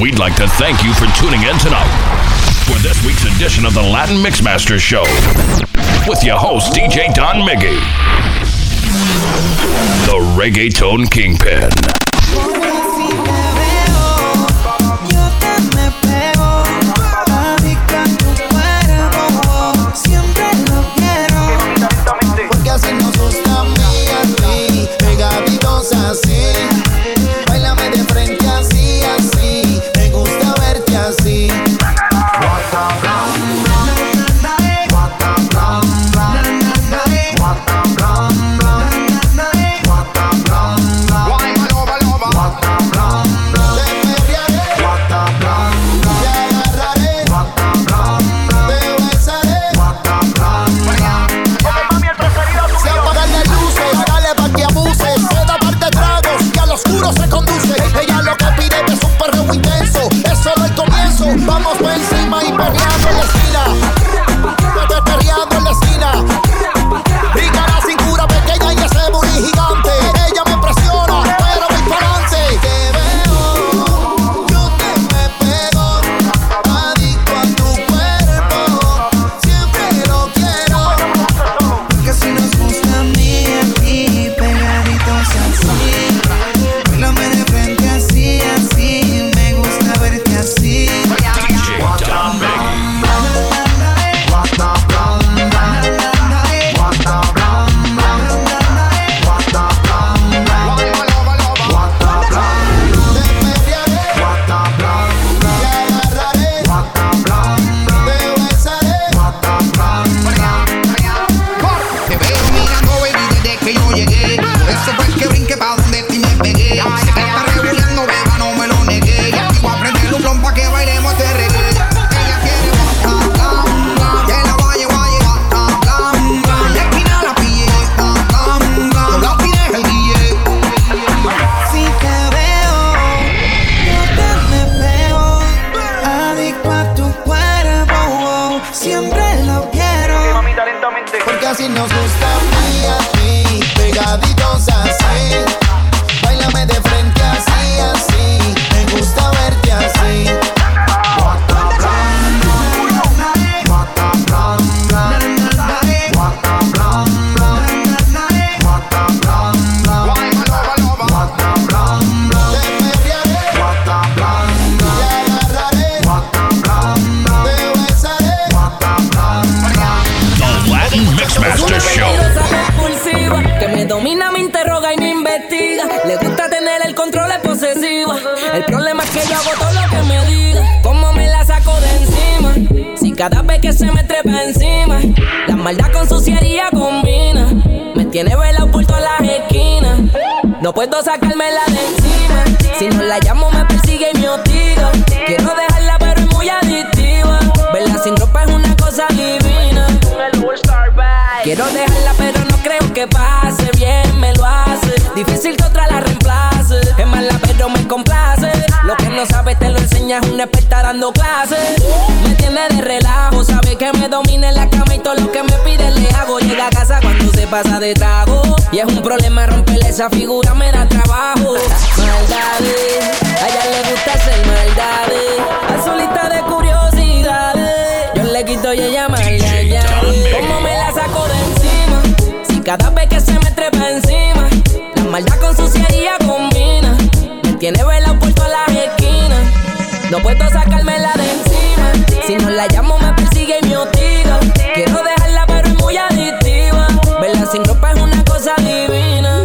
We'd like to thank you for tuning in tonight for this week's edition of the Latin Mixmaster Show with your host, DJ Don Miggy, the Reggaeton Kingpin. pronto sacármela de encima. Si no la llamo, me persigue y me hostiga. Quiero dejarla, pero es muy adictiva. Verla sin ropa es una cosa divina. Quiero dejarla, pero no creo que pase. Bien me lo hace. Difícil que otra la reemplace. Es mala, pero me complace. Lo que no sabes te lo enseñas. Una experta dando clases. Me tiene de pasa de trago. Y es un problema romperle esa figura, me da trabajo. Maldades, a ella le gusta hacer maldades. Azulita de curiosidades. Yo le quito y ella más le añade. Como me la saco de encima. Si cada vez que se me trepa encima, la maldad con suciedad combina. Me tiene vela por todas las esquinas. No puedo sacármela de encima. Si no la llamo, Quiero dejarla, pero es muy adictiva. Verla sin ropa es una cosa divina.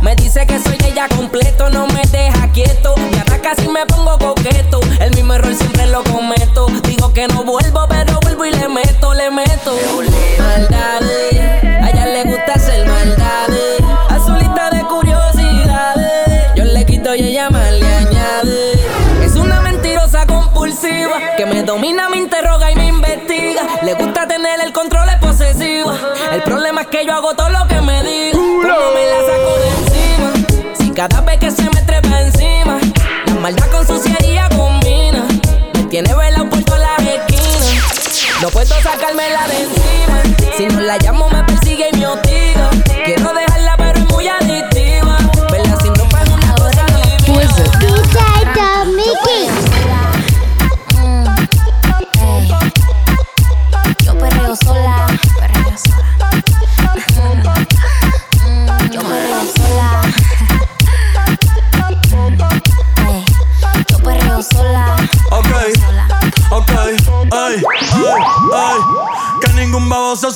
Me dice que soy ella completo, no me deja quieto. Me ataca si me pongo coqueto. El mismo error siempre lo cometo. Digo que no vuelvo, pero vuelvo y le meto, le meto. Domina, me interroga y me investiga. Le gusta tener el control, es posesiva. El problema es que yo hago todo lo que me diga. Como me la saco de encima. Si cada vez que se me trepa encima, la maldad con suciedad combina. Me tiene vela por todas las esquinas. No puedo sacármela de encima. Si no la llamo, me persigue y me hostiga. Quiero dejarla,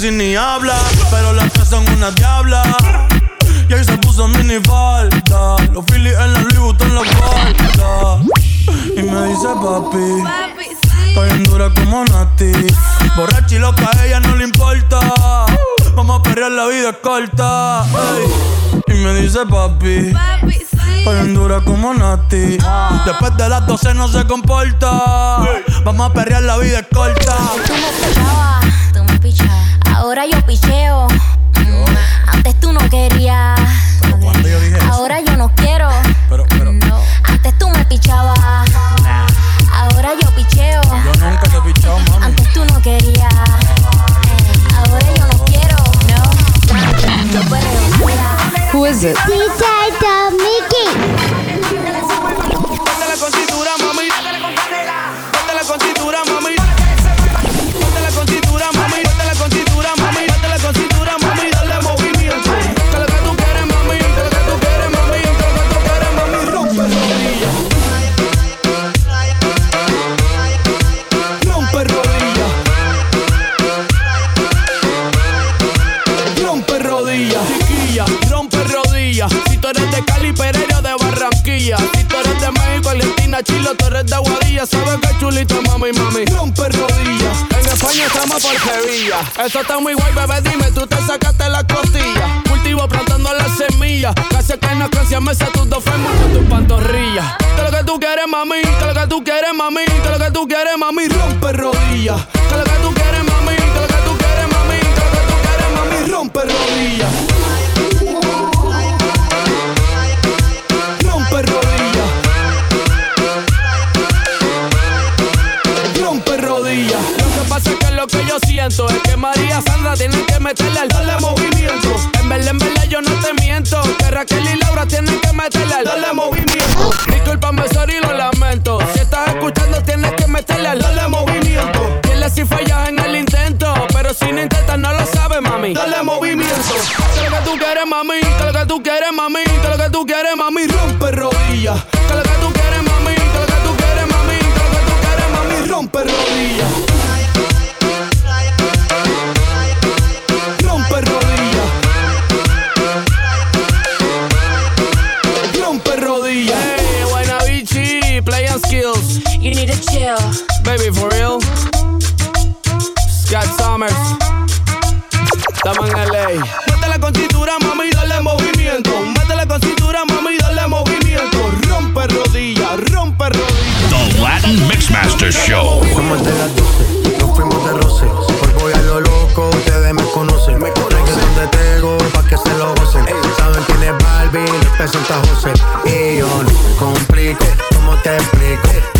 casi ni habla, pero las tres son una diabla. Y ahí se puso mini falta, los Phillies en la Louis Vuitton la falta. Y me dice papi, Papi, sí. Estoy bien dura como Nati. Borracha y loca, a ella no le importa. Vamos a perrear, la vida es corta. ey. Y me dice papi. Papi, sí. Estoy bien dura como Nati. Después de las 12 no se comporta. Vamos a perrear, la vida es corta. Tú me pichabas, tú me pichabas. Ahora yo picheo. Antes tú no querías. cuando yo dije eso? Ahora yo no quiero. Pero, pero, No. Antes tú me pichabas. Ahora yo picheo. yo nunca te he pichado, mami. Antes tú no querías. Ahora yo no quiero. No. Yo. Who is it? Eso está muy guay, bebé. Dime, tú te sacaste la costilla. Cultivo plantando las semillas. Casi que no canción me sé tus dos fémur con tus pantorrillas. Que lo que tú quieres, mami. Que lo que tú quieres, mami. Chill. Baby, for real. Scott Summers. Estamos en LA. Mete la constitura, mami, dale movimiento. Mete la constitura, mami, dale movimiento. Rompe rodillas, rompe rodillas. The Latin Mixmaster Show. Somos de las 12, nos fuimos de roce. Hoy voy a lo loco, ustedes me conocen. Me conocen de Tego, pa' que se lo gocen. Saben quién es Barbie, representa a José. Y yo no me complico, ¿cómo te explico?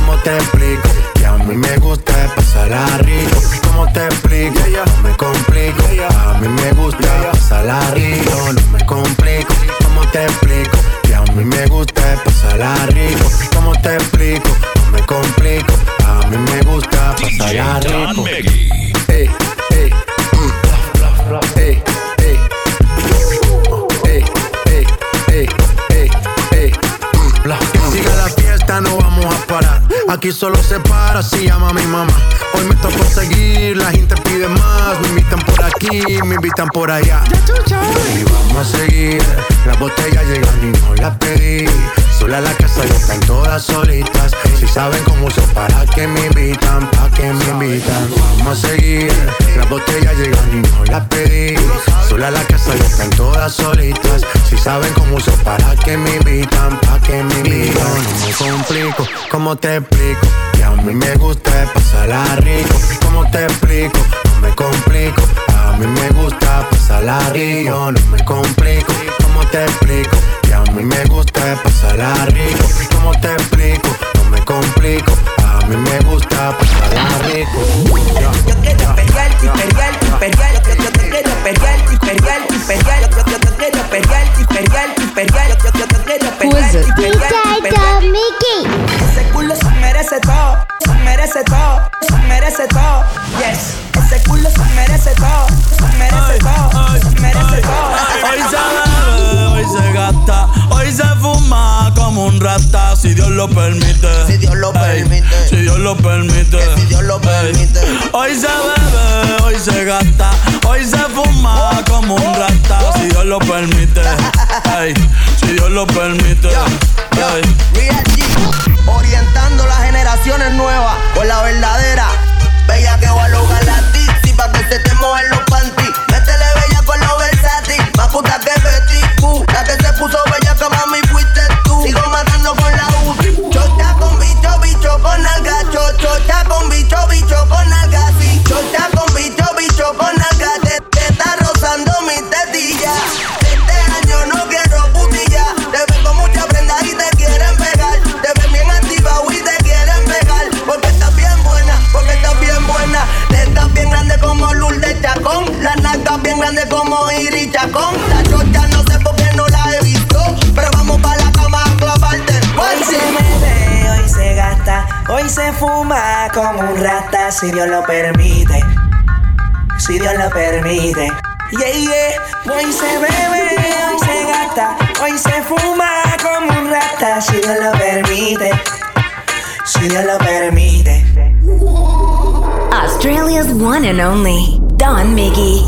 ¿Cómo te explico? Que a mí me gusta pasarla rico. ¿Cómo te explico? No me complico. A mí me gusta pasarla rico. No me complico. ¿Cómo te explico? Que a mí me gusta pasarla rico. ¿Cómo te explico? No me complico. A mí me gusta pasarla rico. Mm. Ey, ey, ey, ey. Ey, ey, ey, mm. la fiesta, no vamos a parar Aquí solo se para si llama a mi mamá. Hoy me toca seguir, la gente pide más. Me invitan por aquí, me invitan por allá. Y vamos a seguir, las botellas llegan y no las pedí. Sola la casa y están todas solitas. Si saben cómo uso, para que me invitan, para que me invitan. Vamos a seguir, las botellas llegan y no las pedí. Sola la casa y están todas solitas. Si saben cómo uso, para que me invitan, para que me invitan. No me complico, ¿cómo te explico? Que a mí me gusta pasarla rico. ¿Cómo te explico? No me complico. A mí me gusta pasarla rico. No me complico. ¿Cómo te explico? Que mí me gusta pasarla rico. ¿Cómo te explico? No me complico. A mí me gusta pasarla rico. Yo quiero imperial, imperial, imperial. Yo quiero imperial, imperial, imperial. Yo quiero imperial, imperial, imperial. Yo quiero imperial, imperial, imperial. Mickey. Ese culo se merece todo, se merece todo, se merece todo. Lo permite. Si Dios lo permite. Si Dios lo permite. Que si Dios lo permite. Hoy se bebe, hoy se gasta, hoy se fuma como un rata, si Dios lo permite. Ey, si Dios lo permite. Real G, orientando las generaciones nuevas con la verdadera. Bella que va a lograr la pa' que se te mojen los panties. Métele bella con los versátil, más puta que Betty Boo. La que se puso bella que mami fuiste tú. Sigo matando con si Dios lo permite. Si Dios lo permite. Yeah, yeah. Hoy se bebe, hoy se gasta, hoy se fuma como un rata, si Dios lo permite. Si Dios lo permite. Australia's one and only Don Miggy.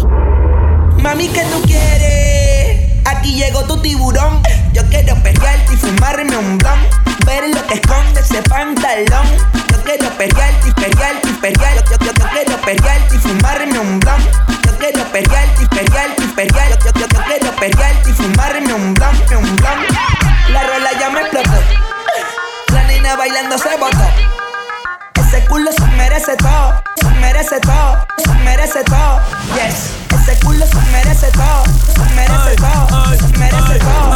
Mami, ¿qué tú quieres? Aquí llegó tu tiburón. Yo quiero pelearte y fumarme un blunt. Ver lo que esconde ese pantalón. Yo quiero pelearte y pelearte y. Yo, yo, yo quiero pelearte y fumarme un blunt. Yo quiero pelearte y pelearte y. Yo, yo, yo quiero pelearte y fumarme un blunt, un blunt. La rola ya me explotó. La nena bailando se botó. Ese culo se merece todo, se merece todo, se merece todo. Yes, ese culo se merece todo, se merece todo, se merece todo.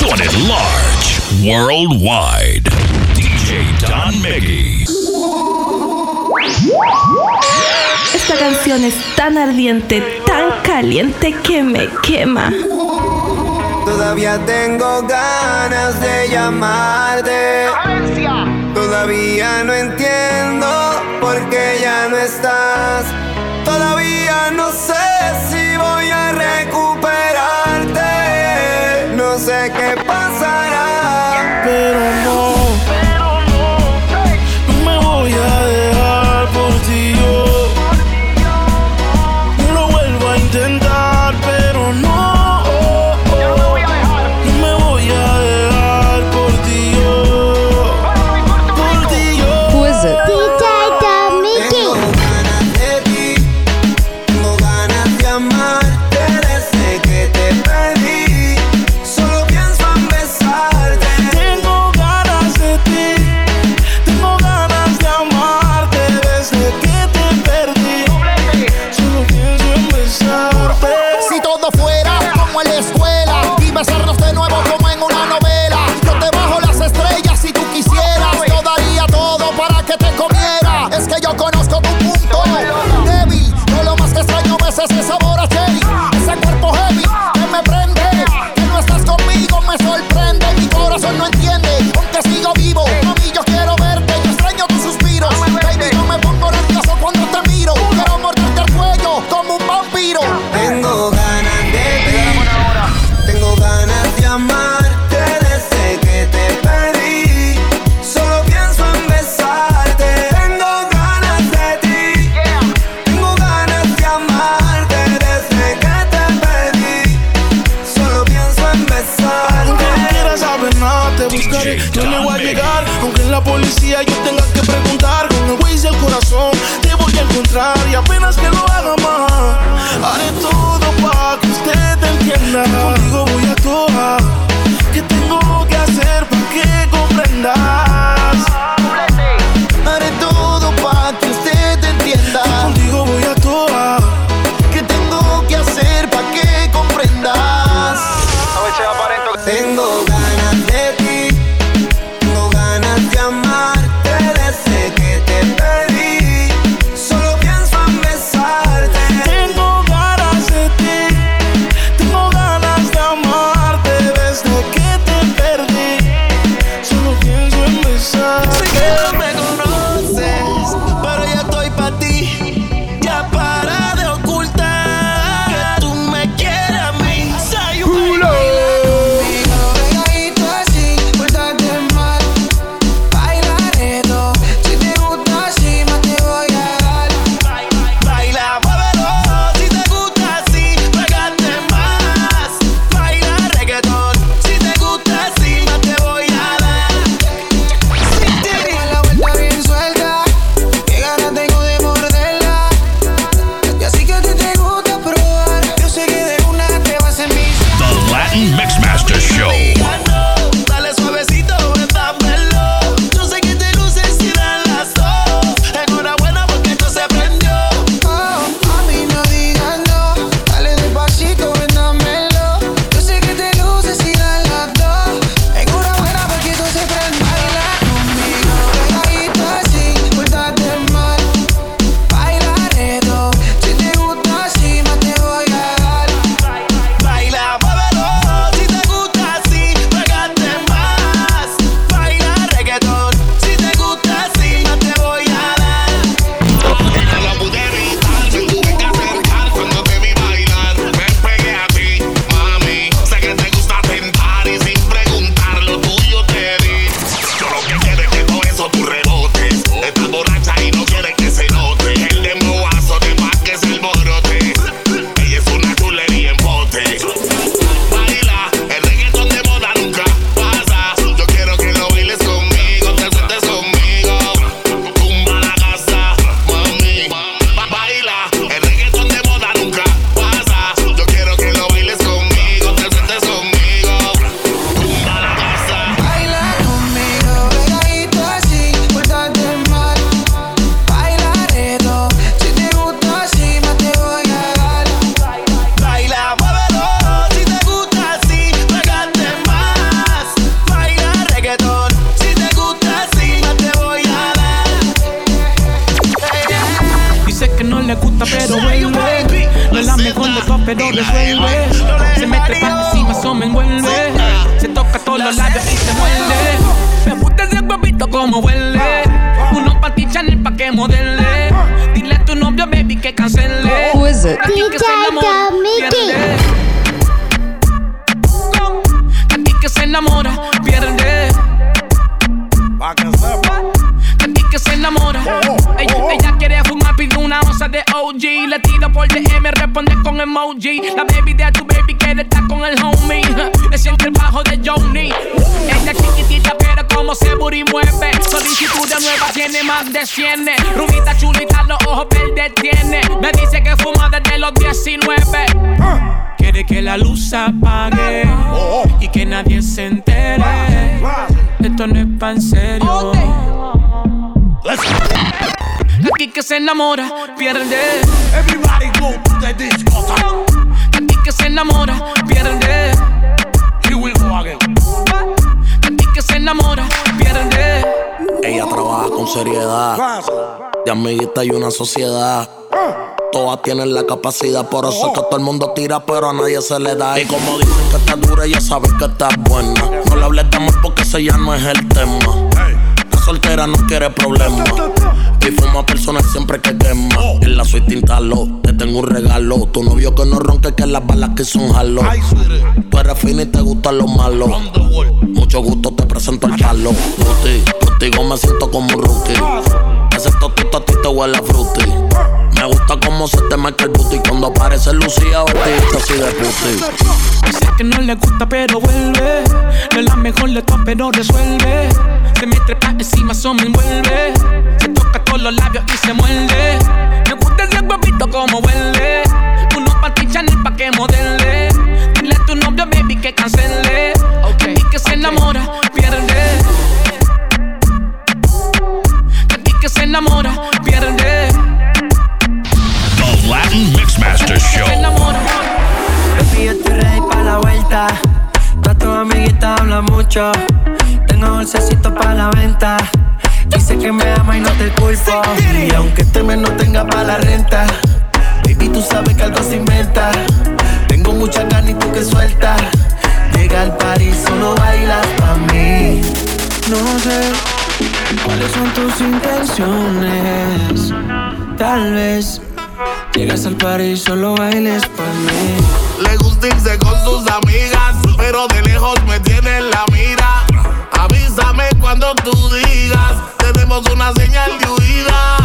Doing it large, worldwide. DJ Don Miggy. Esta canción es tan ardiente, tan caliente que me quema. Todavía tengo ganas de llamarte. Todavía no entiendo por qué ya no estás. Todavía Y apenas que todas pero resuelve. Se mete pa' encima, eso me envuelve. Se toca todos los labios y se muerde. Me gusta ese huevito como huele. Uno pa' ti Chanel pa' que modele. Dile a tu novio baby que cancele. Who is it? Que se enamora, pierde. A ti que se enamora, pierde. A ti que se enamora. Ella, ella quiere fumar, pide una onza de OG. Le tiro por DM, responde con emoji. La baby de tu baby quiere estar con el homie. Le siente el bajo de Johnny. Ella es chiquitita, pero como se booty mueve. Solicitud de nueva tiene más de 100. Rubita chulita, los ojos verdes tiene. Me dice que fuma desde los 19. Quiere que la luz apague y que nadie se entere. Esto no es pan serio. Aquí que se enamora, pierde. Everybody go to the disco. Aquí que se enamora, pierde. Here we go again. Aquí que se enamora, pierde. Ella trabaja con seriedad. De amiguita y una sociedad. Todas tienen la capacidad, por eso es que todo el mundo tira, pero a nadie se le da. Y como dicen que está dura, ella sabe que está buena. No le hables de amor porque ese ya no es el tema. Soltera no quiere problemas. Y fuma personal siempre que quema. En la suite instalo, te tengo un regalo. Tu novio que no ronque, que las balas que son jalo. Tú eres fina y te gustan los malos. Mucho gusto, te presento el palo. Ruti, contigo me siento como un rookie. Ese totito a ti te huele a. Me gusta cómo se te marca el booty cuando aparece Lucía vestidita así de pussy. Dice que no le gusta pero vuelve. No es la mejor de todas pero resuelve. Se me trepa encima, eso me envuelve. Se toca todos los labios y se muerde. Me gusta ese huevito como huele. Uno pa' ti Chanel pa' que modele. Dile a tu novio baby que cancele. Y que se enamora, pierde enamora, pierde The Latin Mixmaster Show. Baby, yo estoy ready pa' la vuelta. Todas tus amiguitas hablan mucho. Tengo dulcecito pa' la venta. Dice que me ama y no te culpo. Y aunque este mes no tenga pa' la renta, intenciones. Tal vez llegas al par y solo bailes pa' mí. Le gusta irse con sus amigas, pero de lejos me tiene en la mira. Avísame cuando tú digas, tenemos una señal de huida.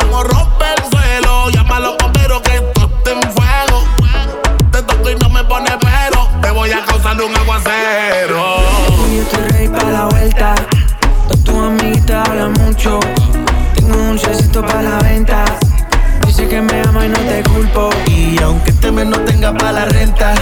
Como rompe el suelo, llama a los bomberos que esto está en fuego. Te toco y no me pone pero, te voy a causar un aguacero. Y yo estoy ready pa' la vuelta. Todas tus amiguitas hablan mucho. Tengo un dulcecito pa' la venta. Dice que me ama y no te culpo. Y aunque este mes no tenga pa' la renta,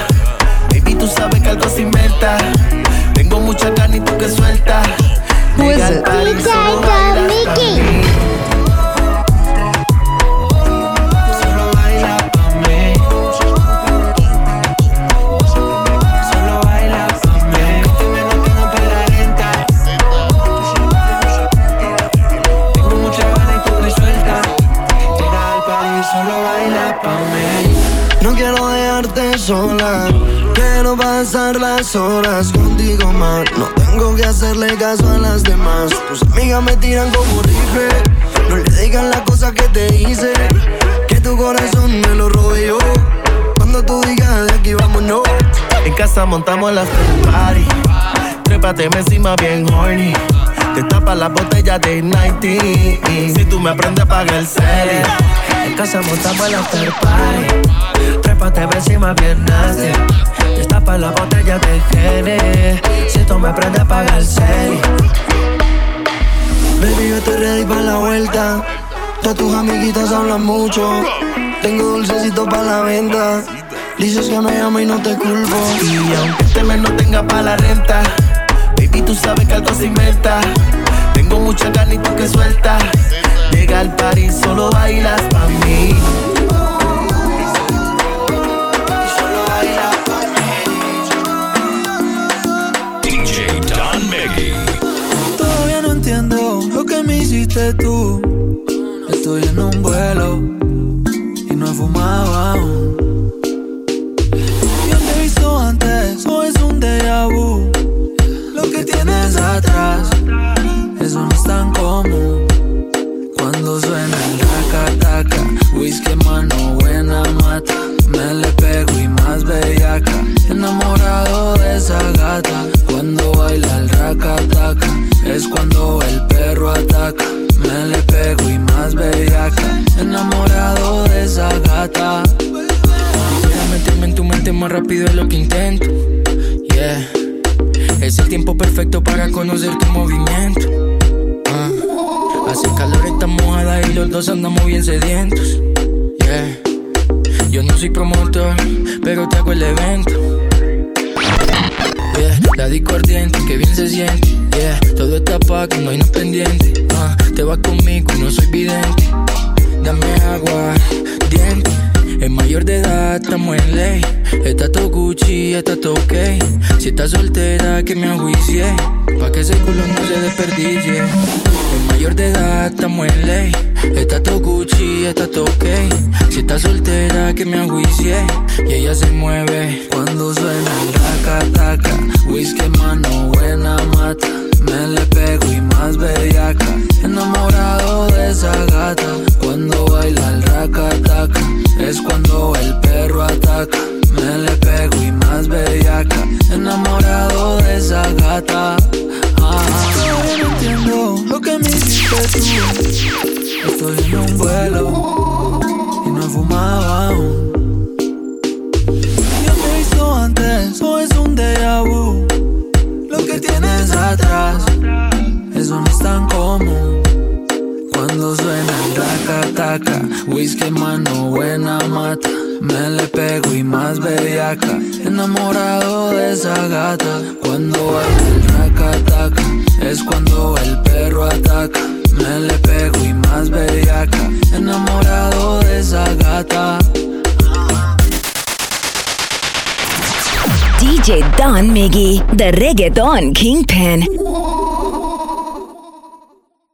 casa montamos la after party. Trépate encima bien horny. Te tapa la botella de 90. Si tú me aprendes, paga el cel. En casa montamos la after party. Trépate encima bien nasty. Te tapa la botella de Gene. Si tú me aprendes, paga el cel. Baby, yo estoy ready para la vuelta. Todas tus amiguitas hablan mucho. Tengo dulcecito para la venta. Dices que me amo y no te culpo. Y aunque este mes no tenga pa' la renta, baby, tú sabes que algo se inventa. Tengo mucha ganas y tú que sueltas. Llega al París, solo bailas pa' mí. Solo bailas pa' DJ Don Miggy. Todavía no entiendo lo que me hiciste tú. Estoy en un vuelo y no he fumado aún. Taca-taca, whisky mano buena mata. Me le pego y más bellaca, enamorado de esa gata. Cuando baila el raca-taca, es cuando el perro ataca. Me le pego y más bellaca, enamorado de esa gata. Quisiera meterme en tu mente más rápido de lo que intento. Yeah. Es el tiempo perfecto para conocer tu movimiento. Ah. Hace calor, está mojada y los dos andamos bien sedientos. Yo no soy promotor, pero te hago el evento. Yeah. La disco ardiente, que bien se siente. Yeah. Todo está pa' que no hay nada pendiente. Ah. Te vas conmigo y no soy vidente. Dame agua, diente. Es mayor de edad, estamos en ley. Está todo Gucci, está todo ok. Si estás soltera, que me ajuicie. Pa' que ese culo no se desperdicie. Mayor de edad, estamos en ley. Está todo Gucci, está todo. Si estás soltera, que me ajuicie. Y ella se mueve cuando suena el taca-taca. Whisky, mano, buena mata. Me le pego y más bellaca. Enamorado de esa gata. Cuando baila el raca-taca. Es cuando el perro ataca. Me le pego y más bellaca. Enamorado de esa Estoy en un vuelo y no he fumado. Ya te he visto antes, o es un déjà vu. Lo que tienes atrás, eso no es tan común. Cuando suena taca taca, whisky mano buena mata. Me le pego y más bellaca, enamorado de esa gata. Cuando baila el raca taca, es cuando el perro ataca. Me le pego bellaca, enamorado de esa gata. DJ Don Miggy, the reggaeton kingpin.